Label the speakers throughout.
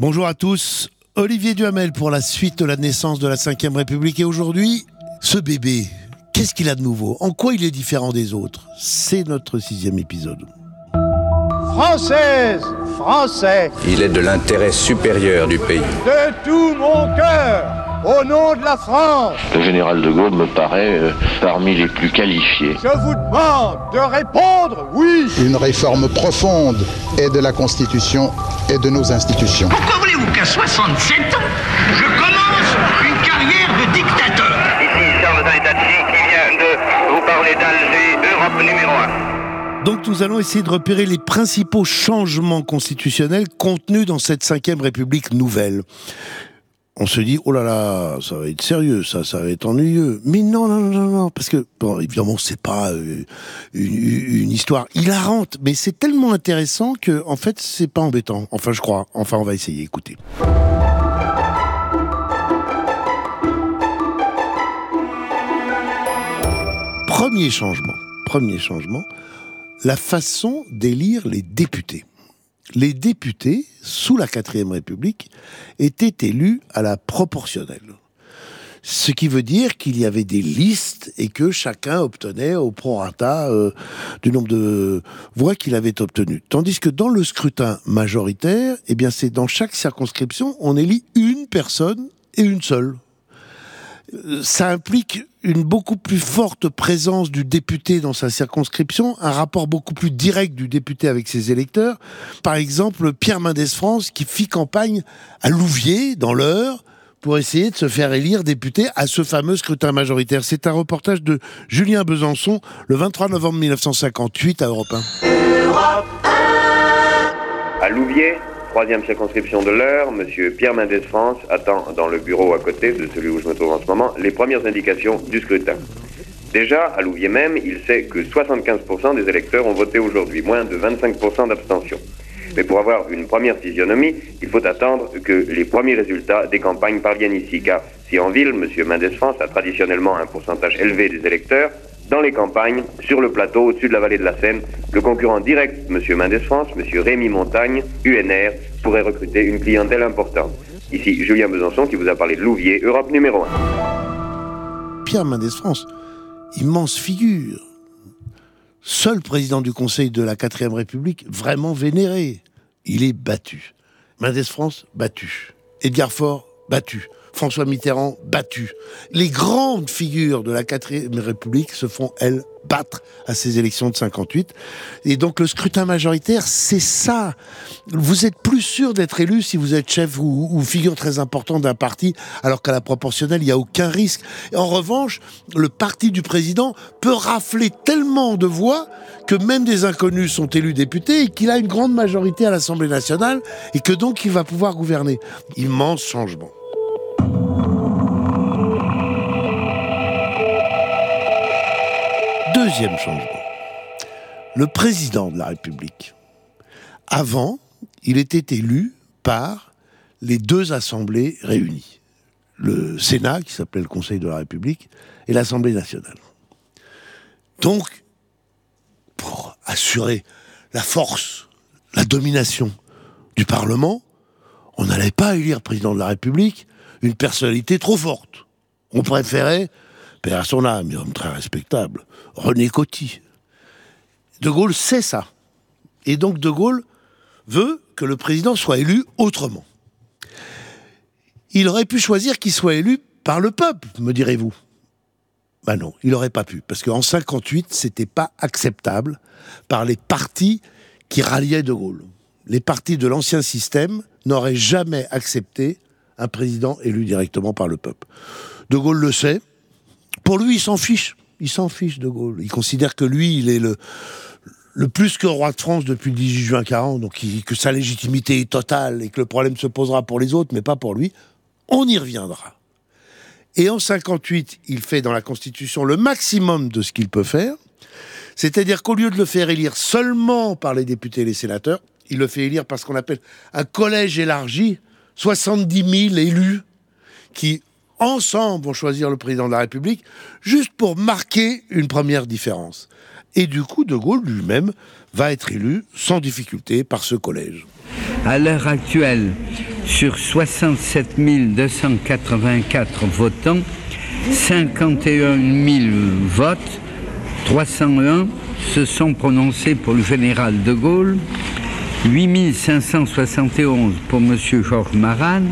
Speaker 1: Bonjour à tous, Olivier Duhamel pour la suite de la naissance de la Ve République. Et aujourd'hui, ce bébé, qu'est-ce qu'il a de nouveau? En quoi il est différent des autres? C'est notre sixième épisode.
Speaker 2: Française, Français,
Speaker 3: Il est de l'intérêt supérieur du pays.
Speaker 2: de tout mon cœur, au nom de la France,
Speaker 4: Le général de Gaulle me paraît euh, parmi les plus qualifiés.
Speaker 2: je vous demande de répondre oui.
Speaker 5: une réforme profonde et de la Constitution et de nos institutions.
Speaker 6: Pourquoi voulez-vous qu'à 67 ans, je commence une carrière de dictateur?
Speaker 7: Ici Charles Zanettati qui vient de vous parler d'Alger, Europe numéro 1.
Speaker 1: Donc nous allons essayer de repérer les principaux changements constitutionnels contenus dans cette Ve République nouvelle. On se dit, oh là là, ça va être sérieux, ça, va être ennuyeux. Mais non, non, non, non, parce que, bon, évidemment, c'est pas euh, une, une histoire hilarante, mais c'est tellement intéressant que, en fait, c'est pas embêtant. Enfin, je crois. Enfin, on va essayer, écoutez. Premier changement, premier changement, la façon d'élire les députés. Les députés, sous la quatrième République, étaient élus à la proportionnelle. Ce qui veut dire qu'il y avait des listes et que chacun obtenait au prorata euh, du nombre de voix qu'il avait obtenues. Tandis que dans le scrutin majoritaire, eh bien c'est dans chaque circonscription, on élit une personne et une seule ça implique une beaucoup plus forte présence du député dans sa circonscription, un rapport beaucoup plus direct du député avec ses électeurs. Par exemple, Pierre Mendès France qui fit campagne à Louviers, dans l'Eure, pour essayer de se faire élire député à ce fameux scrutin majoritaire. C'est un reportage de Julien Besançon le 23 novembre 1958 à Europe 1.
Speaker 7: À Louviers, troisième circonscription de l'heure, Monsieur Pierre Mendès France attend dans le bureau à côté de celui où je me trouve en ce moment les premières indications du scrutin. Déjà, à Louviers même, il sait que 75% des électeurs ont voté aujourd'hui, moins de 25% d'abstention. Mais pour avoir une première physionomie, il faut attendre que les premiers résultats des campagnes parviennent ici, car si en ville, M. Mendès France a traditionnellement un pourcentage élevé des électeurs, dans les campagnes, sur le plateau, au-dessus de la vallée de la Seine, le concurrent direct, M. Mendès France, M. Rémy Montagne, UNR, pourrait recruter une clientèle importante. Ici, Julien Besançon qui vous a parlé de Louviers, Europe numéro 1.
Speaker 1: Pierre Mendès France, immense figure. Seul président du Conseil de la quatrième République vraiment vénéré. Il est battu. Mendès France, battu. Edgar Faure, battu. François Mitterrand, battu. Les grandes figures de la quatrième République se font, elles, battre à ces élections de 58. Et donc le scrutin majoritaire, c'est ça. Vous êtes plus sûr d'être élu si vous êtes chef ou, ou figure très importante d'un parti, alors qu'à la proportionnelle, il n'y a aucun risque. En revanche, le parti du président peut rafler tellement de voix que même des inconnus sont élus députés et qu'il a une grande majorité à l'Assemblée nationale et que donc il va pouvoir gouverner. Immense changement. Deuxième changement. Le président de la République. Avant, il était élu par les deux assemblées réunies. Le Sénat, qui s'appelait le Conseil de la République, et l'Assemblée nationale. Donc, pour assurer la force, la domination du Parlement, on n'allait pas élire président de la République une personnalité trop forte. On préférait, père à son homme très respectable, René Coty. De Gaulle sait ça. Et donc De Gaulle veut que le président soit élu autrement. Il aurait pu choisir qu'il soit élu par le peuple, me direz-vous. Ben non, il n'aurait pas pu, parce qu'en 58, c'était pas acceptable par les partis qui ralliaient De Gaulle. Les partis de l'ancien système n'auraient jamais accepté un président élu directement par le peuple. De Gaulle le sait. Pour lui, il s'en fiche. Il s'en fiche de Gaulle. Il considère que lui, il est le, le plus que roi de France depuis le 18 juin 40, donc que sa légitimité est totale et que le problème se posera pour les autres, mais pas pour lui. On y reviendra. Et en 58, il fait dans la Constitution le maximum de ce qu'il peut faire. C'est-à-dire qu'au lieu de le faire élire seulement par les députés et les sénateurs, il le fait élire par ce qu'on appelle un collège élargi, 70 000 élus qui, ensemble, vont choisir le président de la République, juste pour marquer une première différence. Et du coup, De Gaulle lui-même va être élu sans difficulté par ce collège.
Speaker 8: À l'heure actuelle, sur 67 284 votants, 51 000 votes, 301 se sont prononcés pour le général de Gaulle, 8 571 pour M. Georges Maran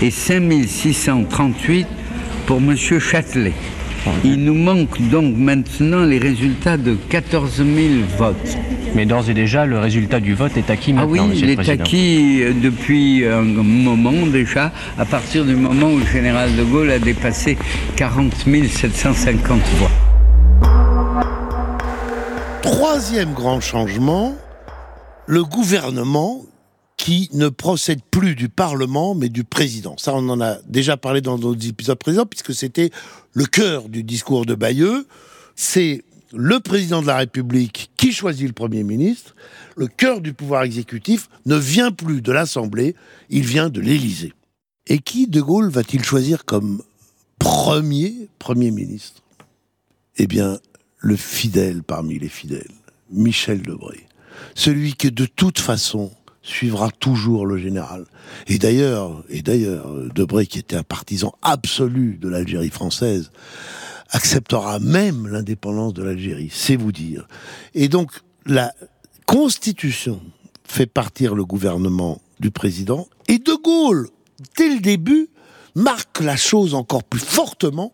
Speaker 8: et 5 638 pour M. Châtelet. Il nous manque donc maintenant les résultats de 14 000 votes.
Speaker 9: Mais d'ores et déjà, le résultat du vote est acquis
Speaker 8: Ah
Speaker 9: maintenant,
Speaker 8: oui,
Speaker 9: Monsieur
Speaker 8: il est acquis euh, depuis un moment déjà, à partir du moment où le général de Gaulle a dépassé 40 750 voix.
Speaker 1: Troisième grand changement, le gouvernement qui ne procède plus du Parlement, mais du président. Ça, on en a déjà parlé dans nos épisodes précédents, puisque c'était le cœur du discours de Bayeux. C'est le président de la République qui choisit le Premier ministre. Le cœur du pouvoir exécutif ne vient plus de l'Assemblée, il vient de l'Élysée. Et qui, De Gaulle, va-t-il choisir comme premier Premier ministre? Eh bien, le fidèle parmi les fidèles, Michel Debré. Celui que de toute façon suivra toujours le général. Et d'ailleurs, et Debré, qui était un partisan absolu de l'Algérie française, acceptera même l'indépendance de l'Algérie, c'est vous dire. Et donc, la Constitution fait partir le gouvernement du président, et De Gaulle, dès le début, marque la chose encore plus fortement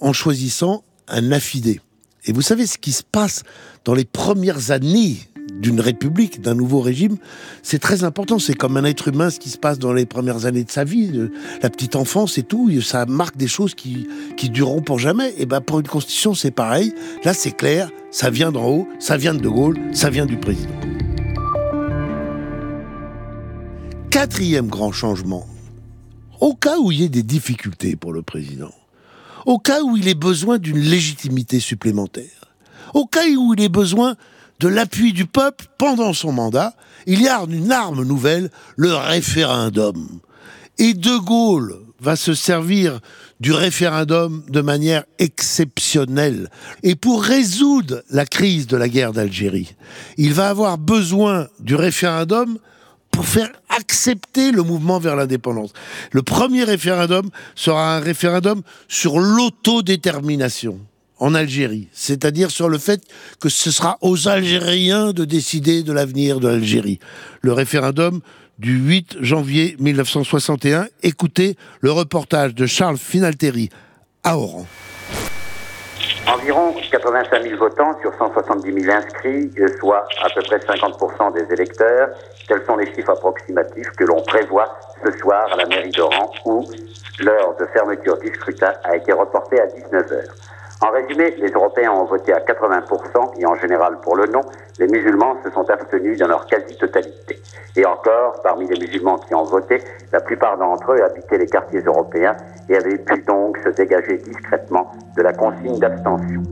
Speaker 1: en choisissant un affidé. Et vous savez ce qui se passe dans les premières années d'une république, d'un nouveau régime, c'est très important. C'est comme un être humain, ce qui se passe dans les premières années de sa vie, de la petite enfance et tout. Ça marque des choses qui, qui dureront pour jamais. Et ben pour une constitution, c'est pareil. Là, c'est clair. Ça vient d'en haut, ça vient de De Gaulle, ça vient du président. Quatrième grand changement. Au cas où il y ait des difficultés pour le président, au cas où il ait besoin d'une légitimité supplémentaire, au cas où il ait besoin de l'appui du peuple pendant son mandat, il y a une arme nouvelle, le référendum. Et De Gaulle va se servir du référendum de manière exceptionnelle. Et pour résoudre la crise de la guerre d'Algérie, il va avoir besoin du référendum pour faire accepter le mouvement vers l'indépendance. Le premier référendum sera un référendum sur l'autodétermination en Algérie, c'est-à-dire sur le fait que ce sera aux Algériens de décider de l'avenir de l'Algérie. Le référendum du 8 janvier 1961, écoutez le reportage de Charles Finalteri à Oran.
Speaker 10: Environ 85 000 votants sur 170 000 inscrits, soit à peu près 50% des électeurs. Tels sont les chiffres approximatifs que l'on prévoit ce soir à la mairie d'Oran où l'heure de fermeture du scrutin a été reportée à 19 heures? En résumé, les Européens ont voté à 80% et en général pour le non, les musulmans se sont abstenus dans leur quasi-totalité. Et encore, parmi les musulmans qui ont voté, la plupart d'entre eux habitaient les quartiers européens et avaient pu donc se dégager discrètement de la consigne d'abstention.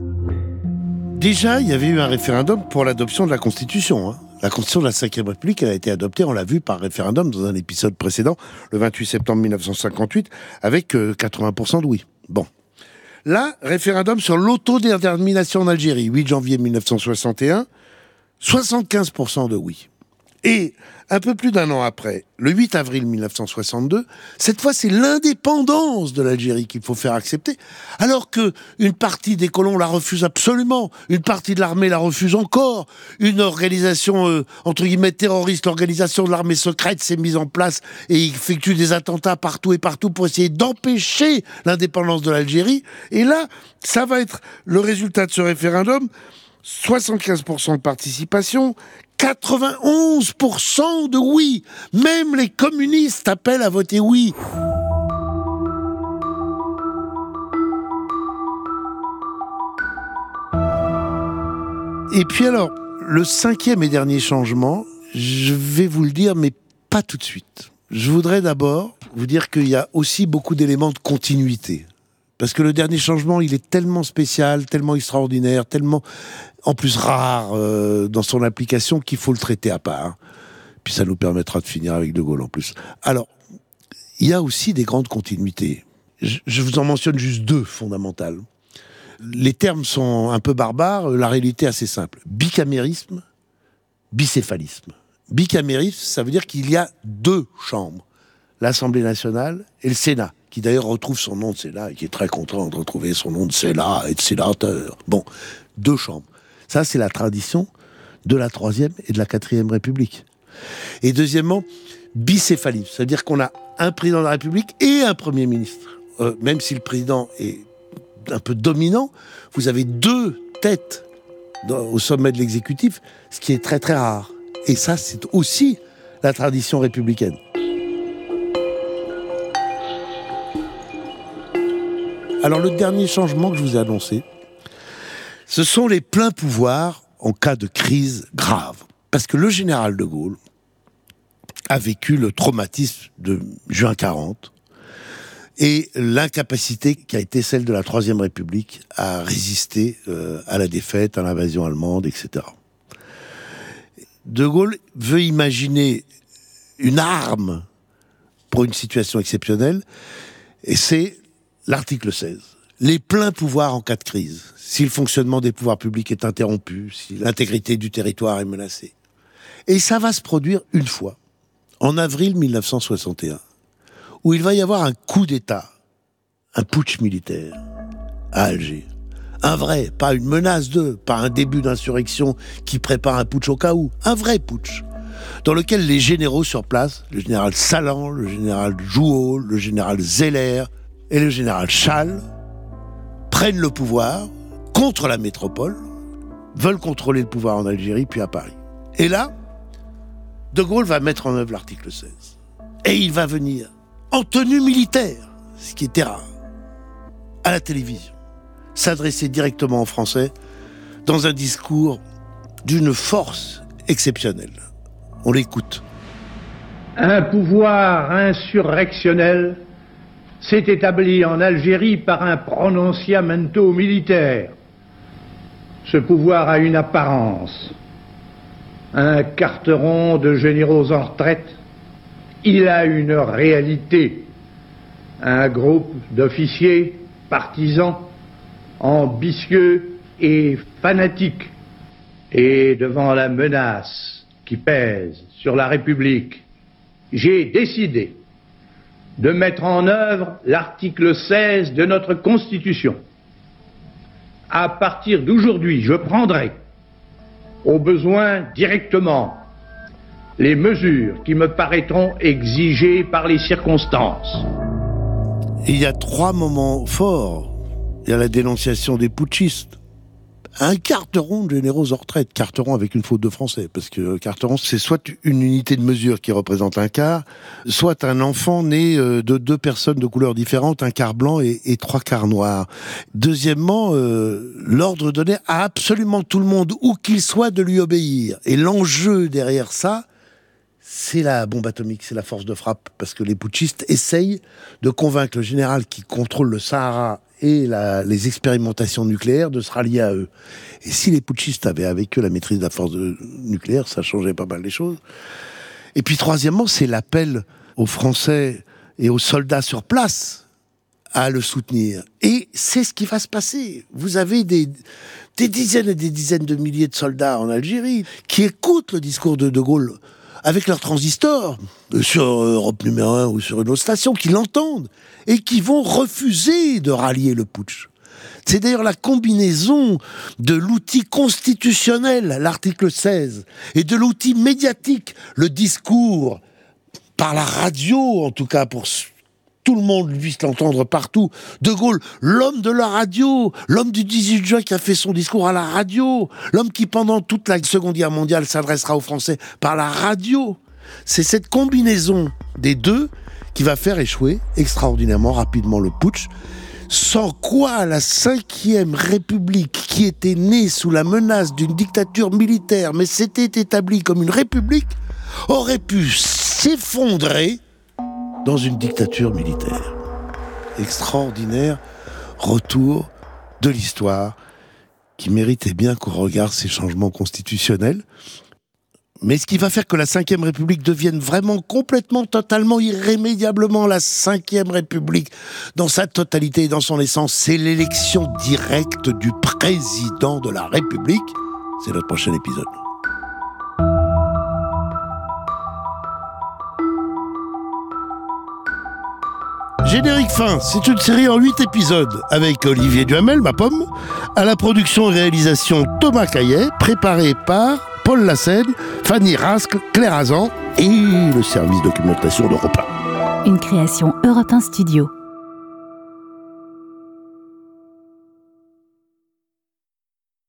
Speaker 1: Déjà, il y avait eu un référendum pour l'adoption de la Constitution. Hein. La Constitution de la Ve République, a été adoptée, on l'a vu, par référendum dans un épisode précédent, le 28 septembre 1958, avec euh, 80% de oui. Bon. Là, référendum sur l'autodétermination en Algérie, 8 janvier 1961, 75% de oui. Et un peu plus d'un an après, le 8 avril 1962, cette fois c'est l'indépendance de l'Algérie qu'il faut faire accepter, alors que une partie des colons la refuse absolument, une partie de l'armée la refuse encore, une organisation euh, entre guillemets terroriste, l'organisation de l'armée secrète s'est mise en place et effectue des attentats partout et partout pour essayer d'empêcher l'indépendance de l'Algérie. Et là, ça va être le résultat de ce référendum. 75% de participation, 91% de oui. Même les communistes appellent à voter oui. Et puis alors, le cinquième et dernier changement, je vais vous le dire, mais pas tout de suite. Je voudrais d'abord vous dire qu'il y a aussi beaucoup d'éléments de continuité. Parce que le dernier changement, il est tellement spécial, tellement extraordinaire, tellement en plus rare euh, dans son application qu'il faut le traiter à part. Puis ça nous permettra de finir avec De Gaulle en plus. Alors, il y a aussi des grandes continuités. Je, je vous en mentionne juste deux fondamentales. Les termes sont un peu barbares, la réalité assez simple. Bicamérisme, bicéphalisme. Bicamérisme, ça veut dire qu'il y a deux chambres. l'Assemblée nationale et le Sénat, qui d'ailleurs retrouve son nom de Sénat et qui est très content de retrouver son nom de Sénat et de sénateur. Bon, deux chambres. Ça, c'est la tradition de la Troisième et de la Quatrième République. Et deuxièmement, bicéphalie, c'est-à-dire qu'on a un président de la République et un Premier ministre. Euh, même si le président est un peu dominant, vous avez deux têtes au sommet de l'exécutif, ce qui est très très rare. Et ça, c'est aussi la tradition républicaine. Alors le dernier changement que je vous ai annoncé, ce sont les pleins pouvoirs en cas de crise grave. Parce que le général de Gaulle a vécu le traumatisme de juin 40 et l'incapacité qui a été celle de la Troisième République à résister euh, à la défaite, à l'invasion allemande, etc. De Gaulle veut imaginer une arme pour une situation exceptionnelle, et c'est l'article 16. Les pleins pouvoirs en cas de crise, si le fonctionnement des pouvoirs publics est interrompu, si l'intégrité du territoire est menacée. Et ça va se produire une fois, en avril 1961, où il va y avoir un coup d'État, un putsch militaire à Alger. Un vrai, pas une menace de, pas un début d'insurrection qui prépare un putsch au cas où, un vrai putsch dans lequel les généraux sur place, le général Salan, le général Jouot, le général Zeller et le général Schall, prennent le pouvoir contre la métropole, veulent contrôler le pouvoir en Algérie puis à Paris. Et là, De Gaulle va mettre en œuvre l'article 16. Et il va venir en tenue militaire, ce qui était rare, à la télévision, s'adresser directement aux Français dans un discours d'une force exceptionnelle. On l'écoute.
Speaker 11: Un pouvoir insurrectionnel s'est établi en Algérie par un prononciamento militaire. Ce pouvoir a une apparence, un carteron de généraux en retraite. Il a une réalité, un groupe d'officiers partisans, ambitieux et fanatiques. Et devant la menace qui pèse sur la République, j'ai décidé de mettre en œuvre l'article 16 de notre Constitution. À partir d'aujourd'hui, je prendrai, au besoin directement, les mesures qui me paraîtront exigées par les circonstances.
Speaker 1: Il y a trois moments forts. Il y a la dénonciation des putschistes, un carteron de généraux en retraite. Carteron avec une faute de français, parce que carteron, c'est soit une unité de mesure qui représente un quart, soit un enfant né euh, de deux personnes de couleurs différentes, un quart blanc et, trois quarts noirs. Deuxièmement, euh, l'ordre donné à absolument tout le monde, où qu'il soit, de lui obéir. Et l'enjeu derrière ça, c'est la bombe atomique, c'est la force de frappe, parce que les putschistes essayent de convaincre le général qui contrôle le Sahara et les expérimentations nucléaires de se rallier à eux. Et si les putschistes avaient avec eux la maîtrise de la force nucléaire, ça changeait pas mal les choses. Et puis troisièmement, c'est l'appel aux Français et aux soldats sur place à le soutenir. Et c'est ce qui va se passer. Vous avez des, des dizaines et des dizaines de milliers de soldats en Algérie qui écoutent le discours de De Gaulle avec leur transistor euh, sur Europe numéro 1 ou sur une autre station, qui l'entendent et qui vont refuser de rallier le putsch. C'est d'ailleurs la combinaison de l'outil constitutionnel, l'article 16, et de l'outil médiatique, le discours, par la radio en tout cas, pour tout le monde puisse l'entendre partout. De Gaulle, l'homme de la radio, l'homme du 18 juin qui a fait son discours à la radio, l'homme qui pendant toute la Seconde Guerre mondiale s'adressera aux Français par la radio. C'est cette combinaison des deux qui va faire échouer extraordinairement rapidement le putsch, sans quoi la cinquième république, qui était née sous la menace d'une dictature militaire, mais s'était établie comme une république, aurait pu s'effondrer dans une dictature militaire. Extraordinaire retour de l'histoire qui méritait bien qu'on regarde ces changements constitutionnels. Mais ce qui va faire que la Ve République devienne vraiment complètement, totalement, irrémédiablement la Ve République dans sa totalité et dans son essence, c'est l'élection directe du président de la République. C'est notre prochain épisode. Générique fin, c'est une série en 8 épisodes avec Olivier Duhamel, ma pomme, à la production et réalisation Thomas Caillet, préparé par Paul Lassène, Fanny Rascle, Claire Azan et le service documentation d'Europe 1.
Speaker 12: Une création Europe 1 Studio.